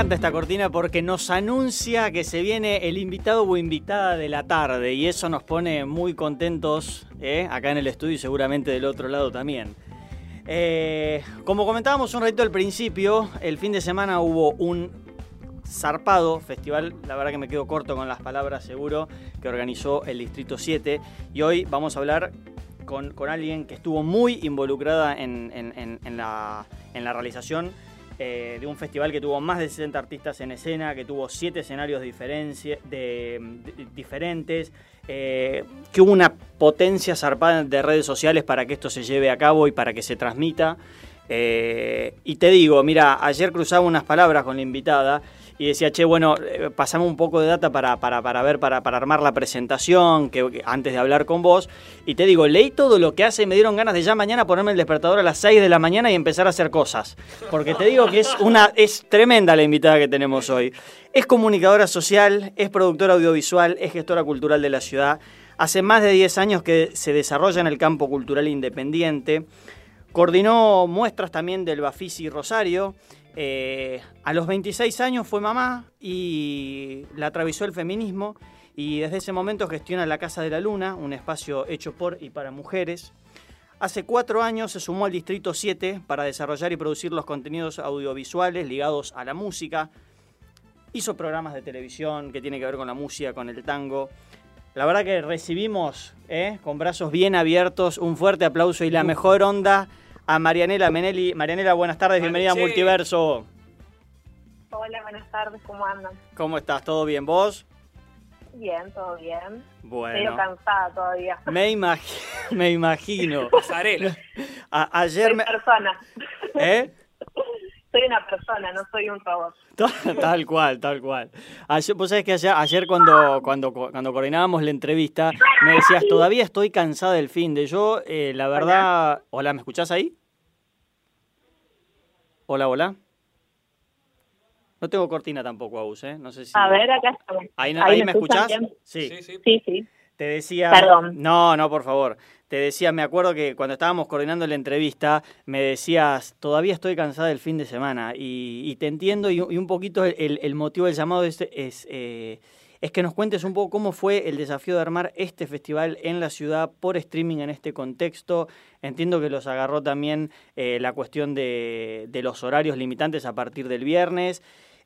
Encanta esta cortina porque nos anuncia que se viene el invitado o invitada de la tarde y eso nos pone muy contentos ¿eh? acá en el estudio y seguramente del otro lado también. Eh, como comentábamos un ratito al principio, el fin de semana hubo un zarpado festival, la verdad que me quedo corto con las palabras seguro, que organizó el Distrito 7 y hoy vamos a hablar con, alguien que estuvo muy involucrada en, la, en la realización eh, de un festival que tuvo más de 60 artistas en escena, que tuvo 7 escenarios diferentes, eh, que hubo una potencia zarpada de redes sociales para que esto se lleve a cabo y para que se transmita. Eh, y te digo, mira, ayer cruzaba unas palabras con la invitada y decía, che, bueno, eh, pasame un poco de data para, para, para ver, para, para, armar la presentación, que, antes de hablar con vos. Y te digo, leí todo lo que hace y me dieron ganas de ya mañana ponerme el despertador a las 6 de la mañana y empezar a hacer cosas. Porque te digo que es, una, es tremenda la invitada que tenemos hoy. Es comunicadora social, es productora audiovisual, es gestora cultural de la ciudad. Hace más de 10 años que se desarrolla en el campo cultural independiente. Coordinó muestras también del Bafisi Rosario eh, a los 26 años fue mamá y la atravesó el feminismo y desde ese momento gestiona la Casa de la Luna, un espacio hecho por y para mujeres. Hace cuatro años se sumó al Distrito 7 para desarrollar y producir los contenidos audiovisuales ligados a la música. Hizo programas de televisión que tiene que ver con la música, con el tango. La verdad que recibimos eh, con brazos bien abiertos un fuerte aplauso y la mejor onda a Marianela Menelli. Marianela, buenas tardes, bienvenida a Multiverso. Hola, buenas tardes, ¿cómo andan? ¿Cómo estás? ¿Todo bien? ¿Vos? Bien, todo bien. Bueno. Estoy cansada todavía. Me, me imagino. Pasarela. ayer soy me... persona. ¿Eh? Soy una persona, no soy un robot. Tal cual, tal cual. Ayer, vos sabés que ayer, cuando, cuando, cuando coordinábamos la entrevista, me decías, todavía estoy cansada del fin de yo, eh, la verdad... Hola, ¿me escuchás ahí? Hola, hola. No tengo cortina tampoco, Aus, ¿eh? No sé si... A ver, acá estamos. ¿Ahí, ahí, me, escuchás? Sí. Sí, sí. sí, Te decía... Perdón. No, no, por favor. Te decía, me acuerdo que cuando estábamos coordinando la entrevista, me decías, todavía estoy cansada del fin de semana. Y, te entiendo, y, un poquito el, motivo del llamado es... es eh, es que nos cuentes un poco cómo fue el desafío de armar este festival en la ciudad por streaming en este contexto. Entiendo que los agarró también eh, la cuestión de, de, los horarios limitantes a partir del viernes.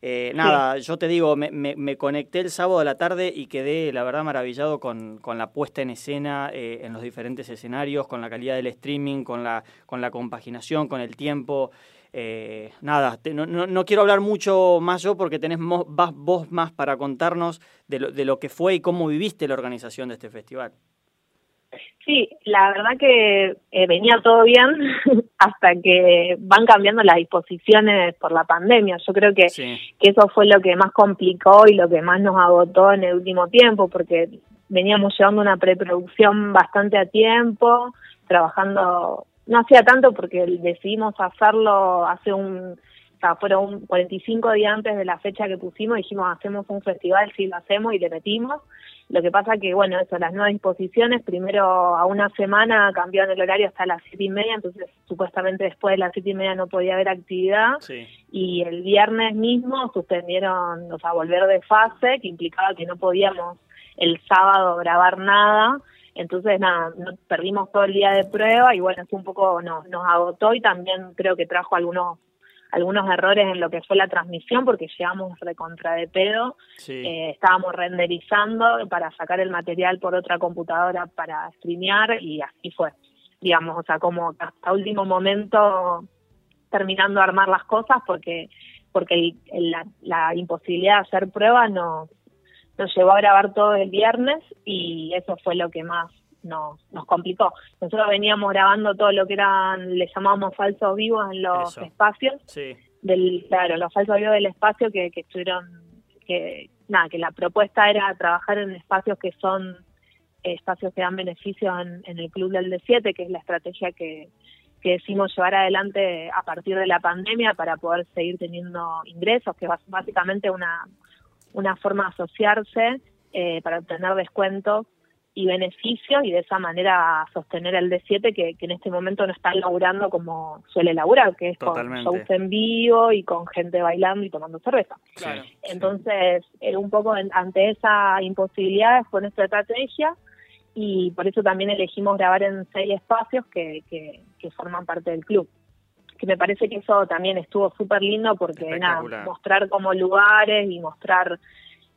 Eh, nada, yo te digo, me, me, conecté el sábado a la tarde y quedé, la verdad, maravillado con, con la puesta en escena eh, en los diferentes escenarios, con la calidad del streaming, con la, con la compaginación, con el tiempo. Eh, nada, no, no, quiero hablar mucho más yo porque tenés vos más para contarnos de lo, de lo que fue y cómo viviste la organización de este festival. Sí, la verdad que eh, venía todo bien hasta que van cambiando las disposiciones por la pandemia. Yo creo que, que eso fue lo que más complicó y lo que más nos agotó en el último tiempo, porque veníamos llevando una preproducción bastante a tiempo, trabajando no hacía tanto porque decidimos hacerlo hace un, o sea, fueron 45 días antes de la fecha que pusimos, dijimos hacemos un festival, sí lo hacemos y le metimos. Lo que pasa que, bueno, eso, las nuevas disposiciones, primero a una semana cambiaron el horario hasta las siete y media, entonces supuestamente después de las siete y media no podía haber actividad. Y el viernes mismo suspendieron, o sea, volver de fase, que implicaba que no podíamos el sábado grabar nada entonces, nada, perdimos todo el día de prueba y bueno, es un poco nos, nos agotó y también creo que trajo algunos algunos errores en lo que fue la transmisión porque llegamos recontra de pedo, eh, estábamos renderizando para sacar el material por otra computadora para streamear y así fue, digamos, o sea, como hasta último momento terminando de armar las cosas porque porque la, la imposibilidad de hacer pruebas no nos llevó a grabar todo el viernes y eso fue lo que más nos, nos complicó. Nosotros veníamos grabando todo lo que eran, le llamábamos falsos vivos en los espacios. Sí. Del, claro, los falsos vivos del espacio que, que estuvieron, que nada, que la propuesta era trabajar en espacios que son espacios que dan beneficios en, en el Club del D7, que es la estrategia que, que decimos llevar adelante a partir de la pandemia para poder seguir teniendo ingresos, que es básicamente una, una forma de asociarse eh, para obtener descuentos y beneficios y de esa manera sostener el D7 que, en este momento no está laburando como suele laburar, que es con shows en vivo y con gente bailando y tomando cerveza. Entonces, un poco ante esa imposibilidad fue nuestra estrategia y por eso también elegimos grabar en seis espacios que, que, forman parte del club. Que me parece que eso también estuvo súper lindo porque nada, mostrar como lugares y mostrar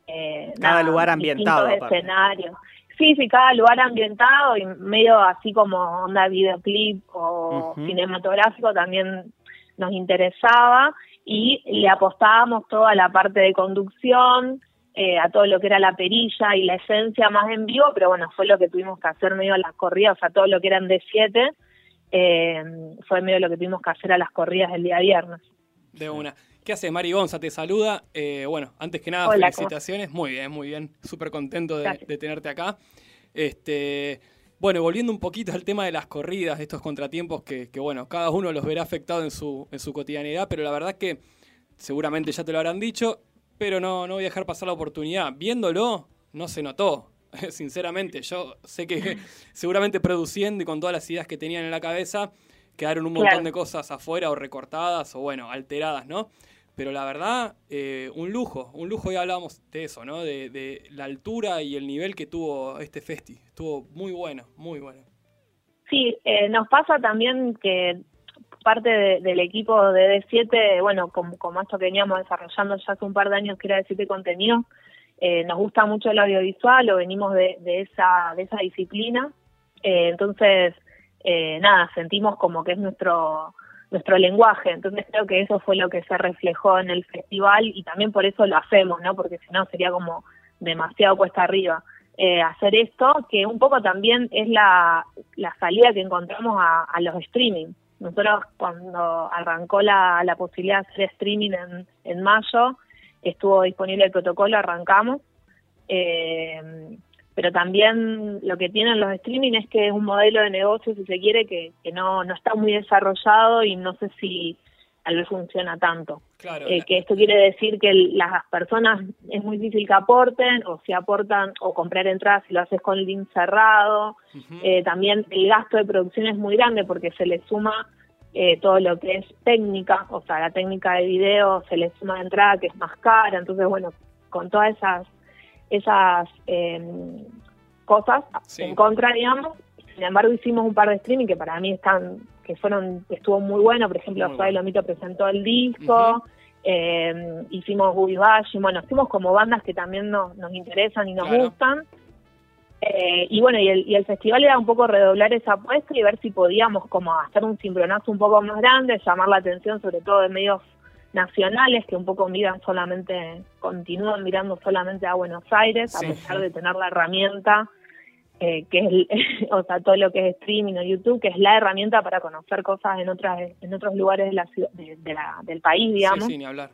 eh, cada lugar ambientado. escenarios. Sí, sí, cada lugar ambientado y medio así como onda videoclip o cinematográfico también nos interesaba y le apostábamos toda la parte de conducción, eh, a todo lo que era la perilla y la esencia más en vivo, pero bueno, fue lo que tuvimos que hacer medio a las corridas, o sea, todo lo que eran de 7 eh, fue medio lo que tuvimos que hacer a las corridas el día viernes. De una. ¿Qué hace Mari Gonza? Te saluda. Eh, bueno, antes que nada, felicitaciones. Muy bien, muy bien. Súper contento de, tenerte acá. Este, bueno, volviendo un poquito al tema de las corridas, de estos contratiempos que, bueno, cada uno los verá afectado en su, en su cotidianidad, pero la verdad que seguramente ya te lo habrán dicho, pero no, no voy a dejar pasar la oportunidad. Viéndolo, no se notó. Sinceramente, yo sé que seguramente produciendo y con todas las ideas que tenían en la cabeza, quedaron un montón de cosas afuera o recortadas o bueno, alteradas, ¿no? Pero la verdad, eh, un lujo, un lujo, ya hablábamos de eso, ¿no? De, la altura y el nivel que tuvo este festi. Estuvo muy bueno, muy bueno. Sí, eh, nos pasa también que parte del equipo de D7, bueno, como, como, esto que veníamos desarrollando ya hace un par de años que era D7 Contenido, eh, nos gusta mucho el audiovisual o venimos de, de esa, de esa disciplina. entonces, nada, sentimos como que es nuestro nuestro lenguaje. Entonces creo que eso fue lo que se reflejó en el festival y también por eso lo hacemos, ¿no? Porque si no sería como demasiado cuesta arriba. Eh, hacer esto, que un poco también es la, salida que encontramos a, a los streaming. Nosotros cuando arrancó la, la posibilidad de hacer streaming en, en mayo, estuvo disponible el protocolo, arrancamos. Eh, pero también lo que tienen los streaming es que es un modelo de negocio, si se quiere, que, que no, no está muy desarrollado y no sé si tal vez funciona tanto. Claro, eh, que esto quiere decir que las personas es muy difícil que aporten o si aportan o comprar entradas si lo haces con link cerrado. eh, también el gasto de producción es muy grande porque se le suma eh, todo lo que es técnica, o sea, la técnica de video se le suma de entrada que es más cara. Entonces, bueno, con todas esas esas em, cosas en contra, digamos. Sin embargo, hicimos un par de streaming que para mí están, que fueron, estuvo muy bueno. Por ejemplo, Suave Lomito presentó el disco. Em, hicimos Boogie Bash, bueno, hicimos como bandas que también nos, nos interesan y nos gustan. Eh, y bueno, y el, y el festival era un poco redoblar esa apuesta y ver si podíamos como hacer un cimbronazo un poco más grande, llamar la atención sobre todo de medios nacionales que un poco miran solamente, continúan mirando solamente a Buenos Aires, a pesar de tener la herramienta, eh, que es, o sea, todo lo que es streaming o YouTube, que es la herramienta para conocer cosas en otras en otros lugares de la, de, la del país, digamos. Sí, hablar.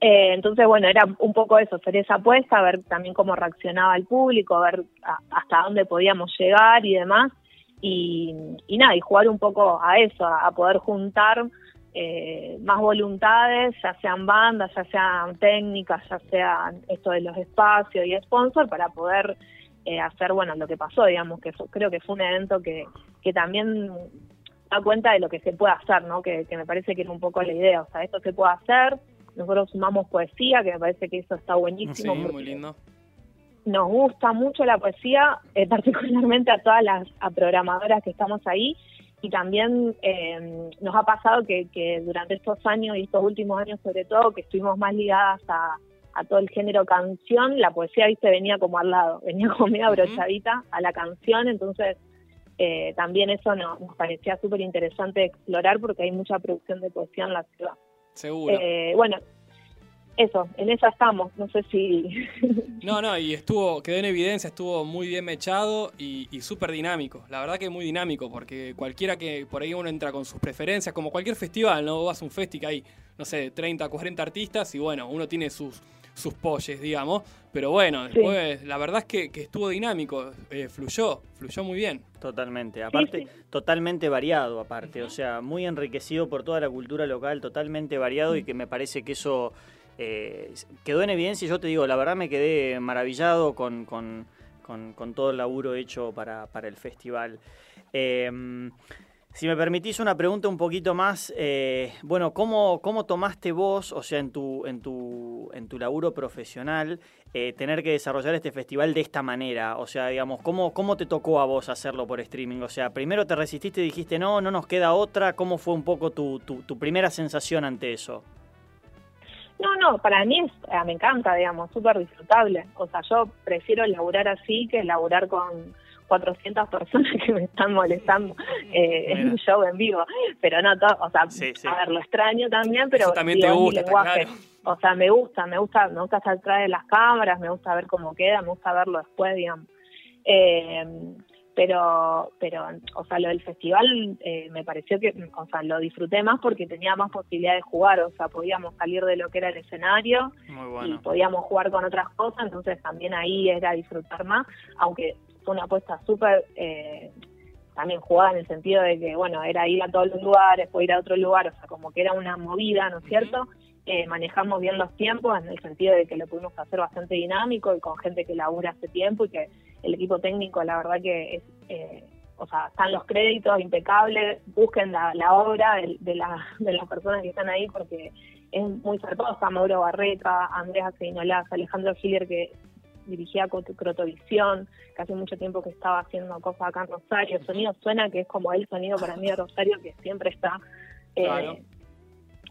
Eh, entonces, bueno, era un poco eso, hacer esa apuesta, ver también cómo reaccionaba el público, ver hasta dónde podíamos llegar y demás. Y, y nada, y jugar un poco a eso, a poder juntar eh, más voluntades, ya sean bandas, ya sean técnicas, ya sean esto de los espacios y sponsor para poder eh, hacer, bueno, lo que pasó, digamos, que creo que fue un evento que, que también da cuenta de lo que se puede hacer, ¿no? Que, me parece que es un poco la idea, o sea, esto se puede hacer, nosotros sumamos poesía, que me parece que eso está buenísimo. Sí, muy lindo. Nos gusta mucho la poesía, eh, particularmente a todas las programadoras que estamos ahí, y también eh, nos ha pasado que, que, durante estos años y estos últimos años sobre todo, que estuvimos más ligadas a, a todo el género canción, la poesía, viste, venía como al lado, venía como medio abrochadita a la canción, entonces eh, también eso nos, nos parecía súper interesante explorar porque hay mucha producción de poesía en la ciudad. Seguro. Eh, bueno, eso, en esa estamos, no sé si... No, no, y estuvo, quedó en evidencia, estuvo muy bien mechado y, y súper dinámico, la verdad que muy dinámico, porque cualquiera que por ahí uno entra con sus preferencias, como cualquier festival, ¿no? Vas a un festi que hay, no sé, 30, 40 artistas y bueno, uno tiene sus, sus polles, digamos, pero bueno, después la verdad es que, que estuvo dinámico, eh, fluyó, fluyó muy bien. Totalmente, aparte, totalmente variado, aparte, o sea, muy enriquecido por toda la cultura local, totalmente variado y que me parece que eso eh, quedó en evidencia. Y yo te digo, la verdad me quedé maravillado con, con, todo el laburo hecho para, para el festival. Em, si me permitís una pregunta un poquito más, eh, bueno, ¿cómo, ¿cómo, tomaste vos, o sea, en tu, en tu, en tu laburo profesional, eh, tener que desarrollar este festival de esta manera? O sea, digamos, ¿cómo, ¿cómo te tocó a vos hacerlo por streaming? O sea, primero te resististe y dijiste, no, no nos queda otra. ¿Cómo fue un poco tu, tu, tu primera sensación ante eso? No, no, para mí es, eh, me encanta, digamos, súper disfrutable. O sea, yo prefiero laburar así que laburar con 400 personas que me están molestando eh, en un show en vivo. Pero no, todo, o sea, a ver, lo extraño también, pero también te gusta, lenguaje. O sea, me gusta, me gusta, me gusta estar atrás de las cámaras, me gusta ver cómo queda, me gusta verlo después, digamos. Eh, pero, pero, o sea, lo del festival eh, me pareció que, o sea, lo disfruté más porque tenía más posibilidad de jugar, o sea, podíamos salir de lo que era el escenario y podíamos jugar con otras cosas, entonces también ahí era disfrutar más, aunque fue una apuesta súper eh, también jugada en el sentido de que, bueno, era ir a todos los lugares, o ir a otro lugar, o sea, como que era una movida, ¿no es cierto? Eh, manejamos bien los tiempos en el sentido de que lo pudimos hacer bastante dinámico y con gente que labura hace tiempo y que el equipo técnico, la verdad que es, eh, o sea, están los créditos impecables, busquen la, obra de, de, de las personas que están ahí porque es muy zarpado, está Mauro Barreca, Andrés Aceinolas, Alejandro Giller que dirigía Crotovisión, que hace mucho tiempo que estaba haciendo cosas acá en Rosario, el sonido suena que es como el sonido para mí de Rosario que siempre está eh,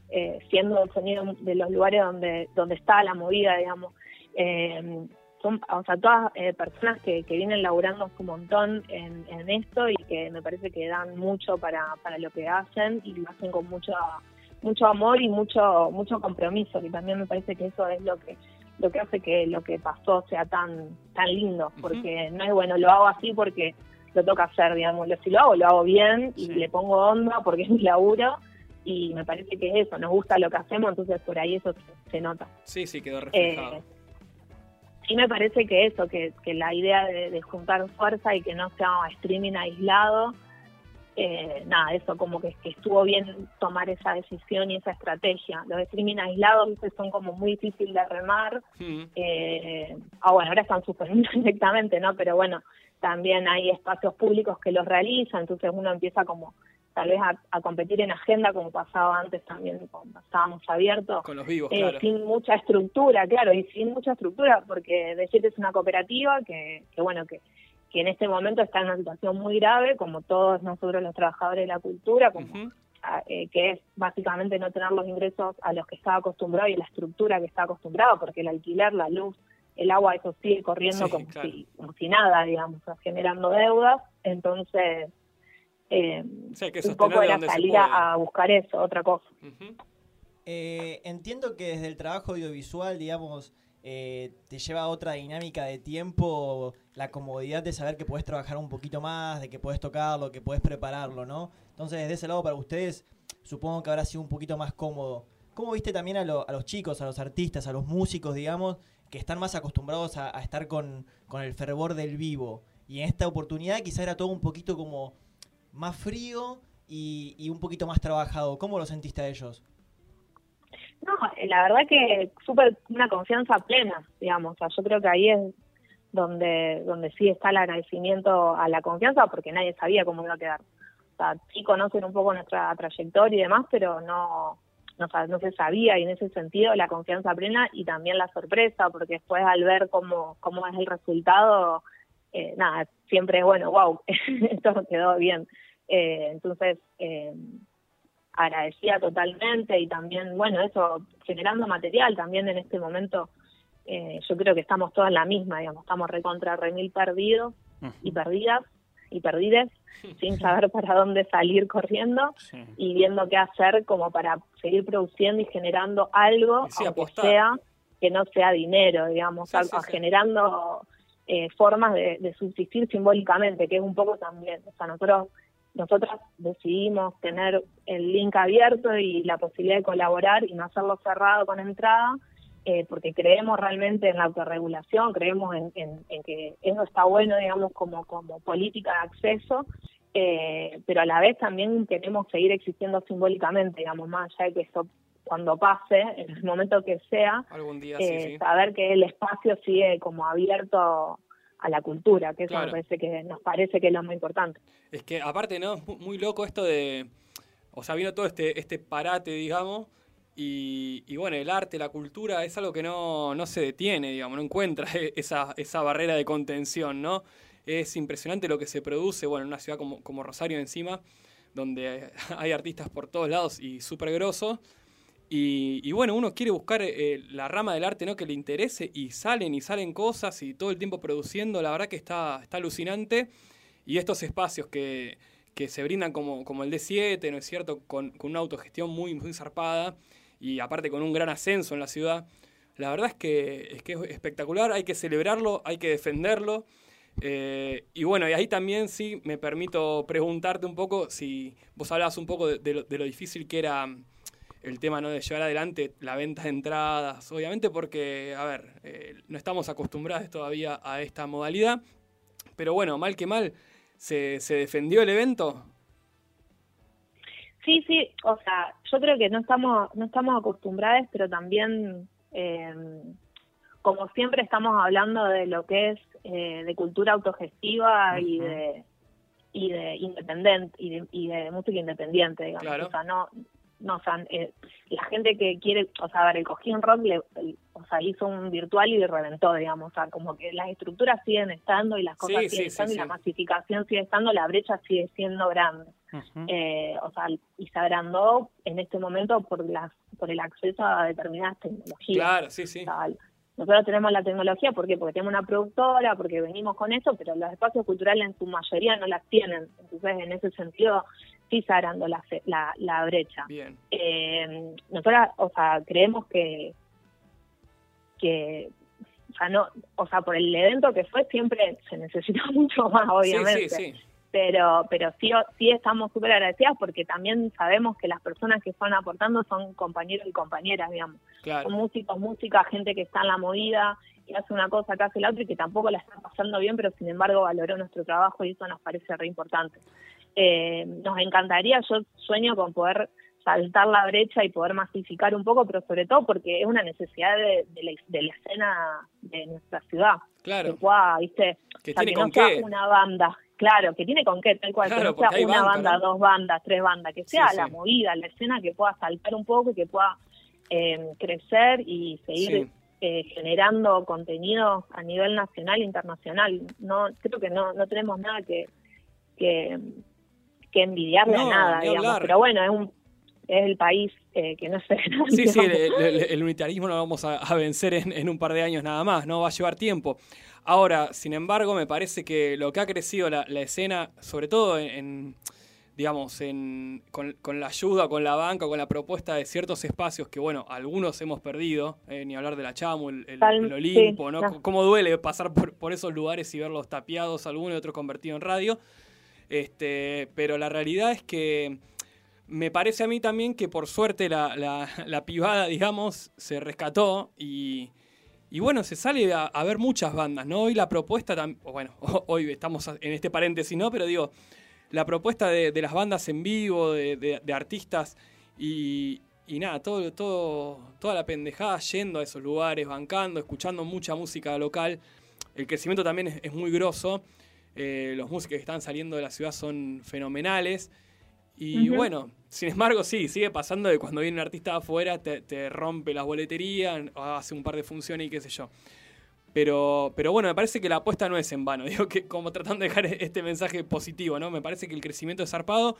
eh, siendo el sonido de los lugares donde, donde está la movida, digamos. Eh, son, o sea, todas eh, personas que, que vienen laburando un montón en, en, esto y que me parece que dan mucho para, para lo que hacen y lo hacen con mucho mucho amor y mucho mucho compromiso que también me parece que eso es lo que lo que hace que lo que pasó sea tan tan lindo porque no es bueno lo hago así porque lo toca hacer digamos si lo hago lo hago bien y le pongo onda porque es mi laburo y me parece que es eso nos gusta lo que hacemos entonces por ahí eso se, nota. Sí sí quedó reflejado. eh, sí me parece que eso, que, que la idea de, juntar fuerza y que no sea streaming aislado, eh, nada, eso como que, estuvo bien tomar esa decisión y esa estrategia. Los streaming aislados son como muy difíciles de remar. Eh, ah, bueno, ahora están suspendiendo directamente, ¿no? Pero bueno, también hay espacios públicos que los realizan, entonces uno empieza como tal vez a, competir en agenda como pasaba antes también cuando estábamos abiertos. Con los vivos, eh, Sin mucha estructura, claro, y sin mucha estructura, porque decir es una cooperativa que, que bueno, que, que en este momento está en una situación muy grave, como todos nosotros los trabajadores de la cultura, como eh, que es básicamente no tener los ingresos a los que estaba acostumbrado y la estructura que está acostumbrado, porque el alquiler, la luz, el agua, eso sigue corriendo como, si, como si nada, digamos, generando deudas. Entonces, eh, un poco era salir a buscar eso, otra cosa. Eh, entiendo que desde el trabajo audiovisual, digamos, eh, te lleva a otra dinámica de tiempo, la comodidad de saber que puedes trabajar un poquito más, de que puedes tocarlo, que puedes prepararlo, ¿no? Entonces, desde ese lado, para ustedes, supongo que habrá sido un poquito más cómodo. ¿Cómo viste también a, los chicos, a los artistas, a los músicos, digamos, que están más acostumbrados a, estar con, el fervor del vivo? Y en esta oportunidad quizá era todo un poquito como más frío y, un poquito más trabajado. ¿Cómo lo sentiste a ellos? No, la verdad que súper una confianza plena, digamos. O sea, yo creo que ahí es donde donde sí está el agradecimiento a la confianza porque nadie sabía cómo iba a quedar. O sea, sí conocen un poco nuestra trayectoria y demás, pero no, no, no se sabía y en ese sentido la confianza plena y también la sorpresa porque después al ver cómo, cómo es el resultado, eh, nada, siempre es bueno, wow, esto quedó bien. Eh, entonces, eh, agradecía totalmente y también, bueno, eso, generando material también en este momento, eh, yo creo que estamos todas la misma, digamos, estamos recontra remil perdidos y perdidas y perdides, sin saber para dónde salir corriendo y viendo qué hacer como para seguir produciendo y generando algo, aunque sea que no sea dinero, digamos, algo, generando eh, formas de, de, subsistir simbólicamente, que es un poco también, o sea, nosotros nosotras decidimos tener el link abierto y la posibilidad de colaborar y no hacerlo cerrado con entrada, eh, porque creemos realmente en la autorregulación, creemos en, que eso está bueno, digamos, como, como política de acceso, eh, pero a la vez también queremos seguir existiendo simbólicamente, digamos, más allá de que eso cuando pase, en el momento que sea, Algún día, eh, saber que el espacio sigue como abierto a la cultura, que eso me parece que nos parece que es lo más importante. Es que aparte, ¿no? muy loco esto de, o sea, vino todo este, este parate, digamos, y, y, bueno, el arte, la cultura es algo que no, no se detiene, digamos, no encuentra esa, esa barrera de contención, ¿no? Es impresionante lo que se produce, bueno, en una ciudad como, como Rosario encima, donde hay artistas por todos lados y súper grosos. Y, bueno, uno quiere buscar eh, la rama del arte ¿no? que le interese y salen y salen cosas y todo el tiempo produciendo, la verdad que está, está alucinante. Y estos espacios que, se brindan como, como el D7, ¿no es cierto? Con, una autogestión muy, muy zarpada y aparte con un gran ascenso en la ciudad. La verdad es que, es que es espectacular, hay que celebrarlo, hay que defenderlo. Eh, y bueno, y ahí también sí me permito preguntarte un poco si vos hablabas un poco de, lo, difícil que era el tema ¿no? de llevar adelante la venta de entradas, obviamente porque, a ver, eh, no estamos acostumbrados todavía a esta modalidad, pero bueno, mal que mal, ¿se, se defendió el evento? Sí, sí, o sea, yo creo que no estamos, no estamos acostumbrados, pero también, eh, como siempre estamos hablando de lo que es eh, de cultura autogestiva y de y de independiente y de, música independiente, digamos. O sea, no, eh, la gente que quiere, o sea, a ver, el Cojín Rock, le, o sea, hizo un virtual y reventó, digamos, o sea, como que las estructuras siguen estando y las cosas siguen estando y la masificación sigue estando, la brecha sigue siendo grande. eh, o sea, y se agrandó en este momento por las por el acceso a determinadas tecnologías. Claro, sí, sí. nosotros tenemos la tecnología, ¿por qué? Porque tenemos una productora, porque venimos con eso, pero los espacios culturales en su mayoría no las tienen. Entonces, en ese sentido, sí se agrandó la, la, la brecha. Bien. Eh, nosotros, o sea, creemos que, que o sea, no, o sea, por el evento que fue siempre se necesitó mucho más, obviamente. Sí, sí, sí pero pero sí sí estamos súper agradecidas porque también sabemos que las personas que están aportando son compañeros y compañeras, digamos. Son músicos, música, gente que está en la movida y hace una cosa que hace la otra y que tampoco la está pasando bien, pero sin embargo valoró nuestro trabajo y eso nos parece re importante. Eh, nos encantaría, yo sueño con poder saltar la brecha y poder masificar un poco, pero sobre todo porque es una necesidad de, la, escena de nuestra ciudad. Claro. Que pueda, ¿viste? Que tiene con qué. una banda. Claro, que tiene con qué, tal cual, que no sea una banda, dos bandas, tres bandas, que sea la movida, la escena que pueda saltar un poco y que pueda eh, crecer y seguir eh, generando contenido a nivel nacional e internacional. No, creo que no, no tenemos nada que, que, envidiarle a nada, digamos. Pero bueno, es un es el país eh, que no sé. Sí, sí, el, unitarismo lo vamos a, vencer en, en, un par de años nada más, ¿no? Va a llevar tiempo. Ahora, sin embargo, me parece que lo que ha crecido la, escena, sobre todo en, digamos, en, con, la ayuda, con la banca, con la propuesta de ciertos espacios que, bueno, algunos hemos perdido, eh, ni hablar de la Chamu, el, Olimpo, ¿no? Cómo duele pasar por, esos lugares y verlos tapiados, algunos y otros convertidos en radio. Este, pero la realidad es que me parece a mí también que por suerte la, la, la pivada, digamos, se rescató y y bueno, se sale a, ver muchas bandas, ¿no? Hoy la propuesta, bueno, hoy estamos en este paréntesis, ¿no? Pero digo, la propuesta de, las bandas en vivo, de, artistas y, nada, todo, todo, toda la pendejada yendo a esos lugares, bancando, escuchando mucha música local. El crecimiento también es, muy grosso. Eh, los músicos que están saliendo de la ciudad son fenomenales. Y bueno, sin embargo, sí, sigue pasando de cuando viene un artista afuera, te, rompe las boleterías, hace un par de funciones y qué sé yo. Pero, pero bueno, me parece que la apuesta no es en vano. Digo que como tratando de dejar este mensaje positivo, ¿no? Me parece que el crecimiento es zarpado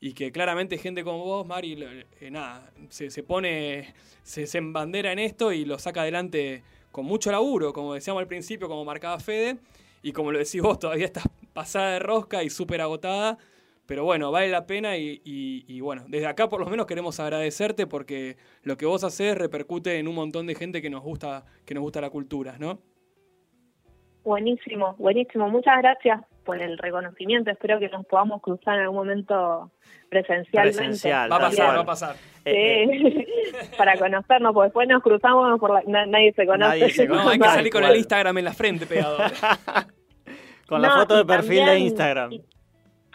y que claramente gente como vos, Mari, eh, nada, se, se pone, se, se embandera en esto y lo saca adelante con mucho laburo, como decíamos al principio, como marcaba Fede, y como lo decís vos, todavía estás pasada de rosca y súper agotada, pero bueno, vale la pena y, bueno, desde acá por lo menos queremos agradecerte porque lo que vos haces repercute en un montón de gente que nos gusta, que nos gusta la cultura, ¿no? Buenísimo, buenísimo. Muchas gracias por el reconocimiento. Espero que nos podamos cruzar en algún momento presencialmente. Presencial, va a pasar, va a pasar. Sí, para conocernos, porque después nos cruzamos, por la, nadie se conoce. Nadie se No, hay que salir con el Instagram en la frente pegado. con la foto de perfil de Instagram.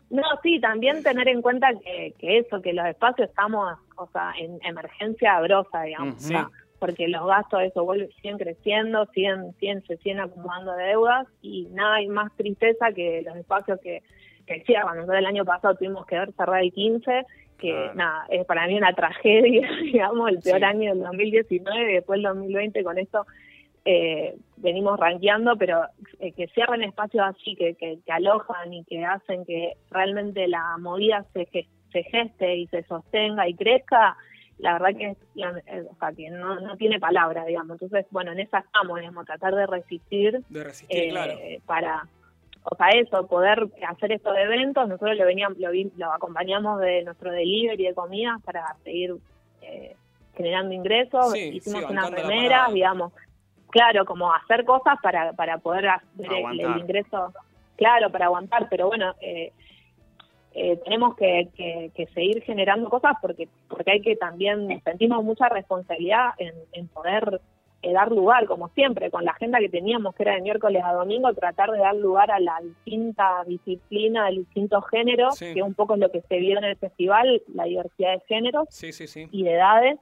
No, sí, también tener en cuenta que, que eso, que los espacios estamos, o sea, en emergencia brosa, digamos. Porque los gastos eso vuelven, siguen creciendo, siguen, siguen, se siguen acumulando deudas y nada hay más tristeza que los espacios que, que cierran. Nosotros el año pasado tuvimos que ver cerrar el 15, que nada, es para mí una tragedia, digamos, el peor año del 2019, después el 2020 con esto eh, venimos rankeando, pero eh, que cierren espacios así, que, que, alojan y que hacen que realmente la movida se, se geste y se sostenga y crezca, la verdad que, es, eh, o sea, que no, no tiene palabra, digamos. Entonces, bueno, en esa estamos, digamos, tratar de resistir. De resistir, eh, claro. Para, o sea, eso, poder hacer estos eventos. Nosotros lo, veníamos, lo, lo acompañamos de nuestro delivery de comidas para seguir eh, generando ingresos. Hicimos unas remeras, digamos. Claro, como hacer cosas para, para poder hacer el, el, ingreso. Claro, para aguantar, pero bueno, eh, eh, tenemos que, seguir generando cosas porque porque hay que también sentimos mucha responsabilidad en, poder eh, dar lugar como siempre con la agenda que teníamos que era de miércoles a domingo tratar de dar lugar a la distinta disciplina del distintos géneros que es un poco lo que se vio en el festival la diversidad de géneros y de edades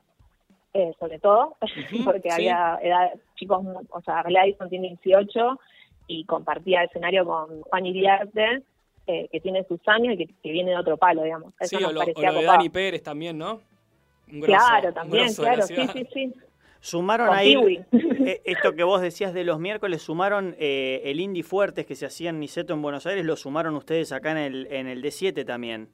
eh, sobre todo porque había chicos o sea Gladys tiene 18 y compartía escenario con Juan Iriarte eh, que tiene sus años y que, viene de otro palo, digamos. sí, o lo, de Dani Pérez también, ¿no? claro, también, claro, sí, sí, sí. Sumaron ahí, eh, esto que vos decías de los miércoles, sumaron eh, el Indie Fuertes que se hacía en Niceto en Buenos Aires, lo sumaron ustedes acá en el, en el D7 también.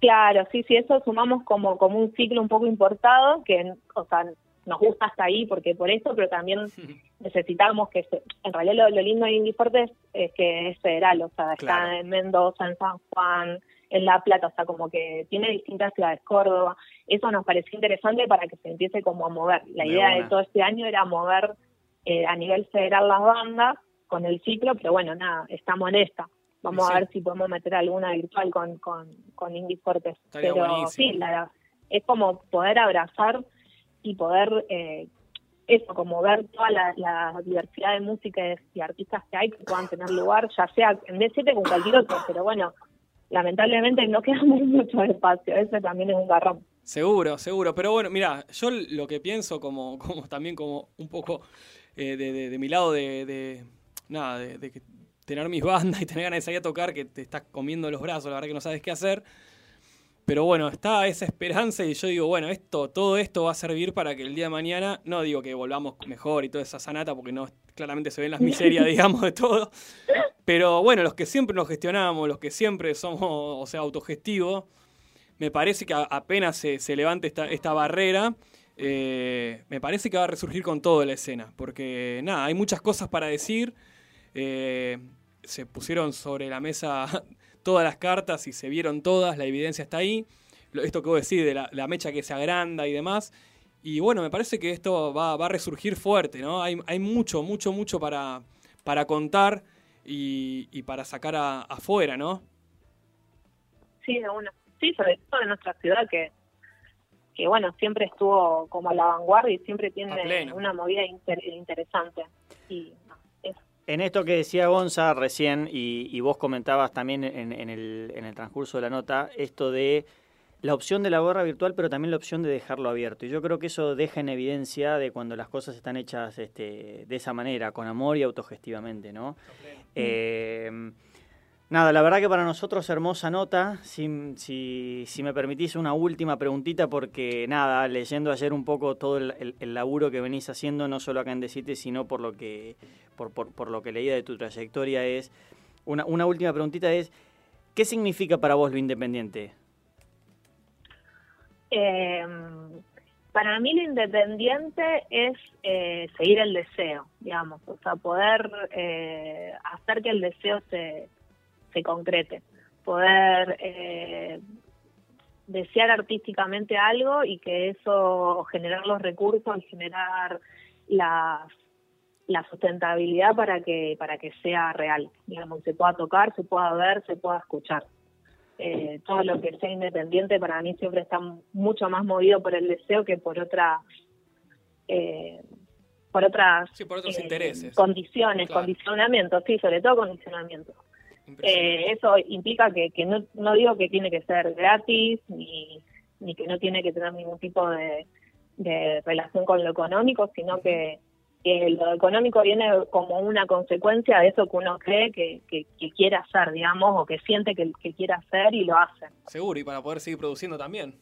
Claro, sí, sí, eso sumamos como, como un ciclo un poco importado, que, o sea, nos gusta hasta ahí porque por eso, pero también necesitamos que, en realidad lo, lindo de Indie es, que es federal, o sea, está en Mendoza, en San Juan, en La Plata, o sea, como que tiene distintas ciudades, Córdoba, eso nos pareció interesante para que se empiece como a mover. La idea de todo este año era mover eh, a nivel federal las bandas con el ciclo, pero bueno, nada, estamos en esta. Vamos a ver si podemos meter alguna virtual con, con, con Indie Pero sí, la, es como poder abrazar y poder eh, eso, como ver toda la, diversidad de música y artistas que hay que puedan tener lugar, ya sea en D7 con cualquier otro, pero bueno, lamentablemente no queda mucho espacio, ese también es un garrón. Seguro, seguro, pero bueno, mira, yo lo que pienso como, como también como un poco eh, de, mi lado de, nada, de, tener mis bandas y tener ganas de salir a tocar que te estás comiendo los brazos, la verdad que no sabes qué hacer. Pero bueno, está esa esperanza y yo digo, bueno, esto, todo esto va a servir para que el día de mañana, no digo que volvamos mejor y toda esa sanata, porque no claramente se ven las miserias, digamos, de todo. Pero bueno, los que siempre nos gestionamos, los que siempre somos, o sea, autogestivos, me parece que apenas se, se levante esta, esta barrera, eh, me parece que va a resurgir con toda la escena. Porque nada, hay muchas cosas para decir. Eh, se pusieron sobre la mesa todas las cartas y se vieron todas, la evidencia está ahí. Esto que vos decís de la, mecha que se agranda y demás. Y bueno, me parece que esto va, a resurgir fuerte, ¿no? Hay, mucho, mucho, mucho para, para contar y, para sacar afuera, ¿no? Sí, de una. Sí, sobre todo en nuestra ciudad que, que bueno, siempre estuvo como a la vanguardia y siempre tiene una movida interesante. Y en esto que decía Gonza recién, y, vos comentabas también en, el, en, el, transcurso de la nota, esto de la opción de la gorra virtual, pero también la opción de dejarlo abierto. Y yo creo que eso deja en evidencia de cuando las cosas están hechas este, de esa manera, con amor y autogestivamente, ¿no? Eh, Nada, la verdad que para nosotros hermosa nota. Si, me permitís una última preguntita, porque nada, leyendo ayer un poco todo el, laburo que venís haciendo, no solo acá en Decite, sino por lo que, por, por, por, lo que leía de tu trayectoria, es. Una, una última preguntita es: ¿qué significa para vos lo independiente? Em, para mí lo independiente es eh, seguir el deseo, digamos, o sea, poder eh, hacer que el deseo se se concrete, poder eh, desear artísticamente algo y que eso generar los recursos y generar la, la sustentabilidad para que para que sea real, digamos, se pueda tocar, se pueda ver, se pueda escuchar. Eh, todo lo que sea independiente para mí siempre está mucho más movido por el deseo que por otra eh, por otras intereses. condiciones, condicionamientos, sí, sobre todo condicionamientos. Eh, eso implica que, que no, no digo que tiene que ser gratis ni, ni que no tiene que tener ningún tipo de, de relación con lo económico, sino que, lo económico viene como una consecuencia de eso que uno cree que, quiere hacer, digamos, o que siente que, quiere hacer y lo hace. Seguro, y para poder seguir produciendo también.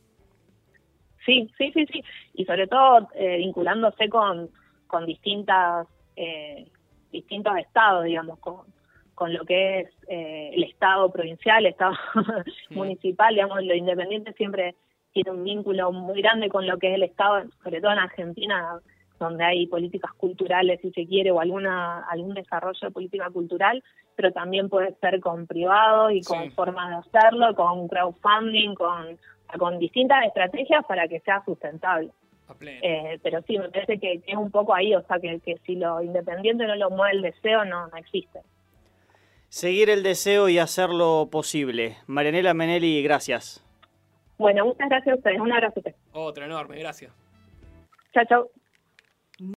Sí, sí, sí, sí. Y sobre todo eh, vinculándose con, con distintas, eh, distintos estados, digamos, con, con lo que es eh, el Estado provincial, el Estado municipal, digamos, lo independiente siempre tiene un vínculo muy grande con lo que es el Estado, sobre todo en Argentina, donde hay políticas culturales, si se quiere, o alguna algún desarrollo de política cultural, pero también puede ser con privado y con formas de hacerlo, con crowdfunding, con, con distintas estrategias para que sea sustentable. Eh, pero sí, me parece que, es un poco ahí, o sea, que, que si lo independiente no lo mueve el deseo, no, no existe. Seguir el deseo y hacerlo posible. Marianela Menelli, gracias. Bueno, muchas gracias a ustedes. Un abrazo. Otro enorme, gracias. Chao, chao.